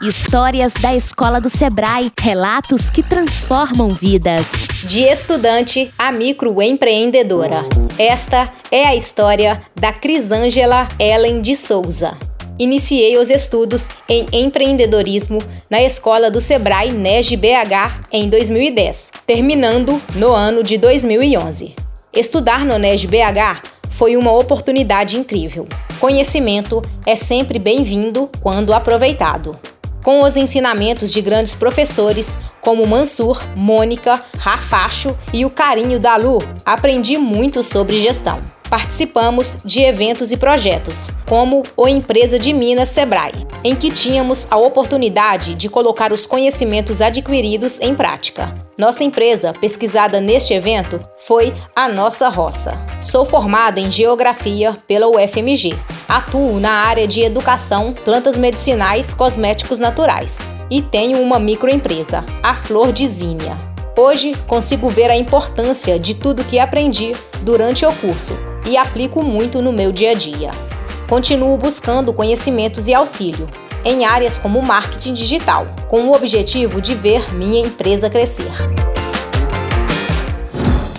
Histórias da Escola do Sebrae, relatos que transformam vidas. De estudante a microempreendedora. Esta é a história da Crisângela Ellen de Souza. Iniciei os estudos em empreendedorismo na escola do Sebrae NESG BH em 2010, terminando no ano de 2011. Estudar no NESG BH foi uma oportunidade incrível. Conhecimento é sempre bem-vindo quando aproveitado. Com os ensinamentos de grandes professores como Mansur, Mônica, Rafacho e o carinho da Lu, aprendi muito sobre gestão. Participamos de eventos e projetos, como o Empresa de Minas Sebrae, em que tínhamos a oportunidade de colocar os conhecimentos adquiridos em prática. Nossa empresa, pesquisada neste evento, foi a Nossa Roça. Sou formada em Geografia pela UFMG. Atuo na área de educação, plantas medicinais, cosméticos naturais e tenho uma microempresa, a Flor de Zínia. Hoje consigo ver a importância de tudo que aprendi durante o curso e aplico muito no meu dia a dia. Continuo buscando conhecimentos e auxílio em áreas como marketing digital, com o objetivo de ver minha empresa crescer.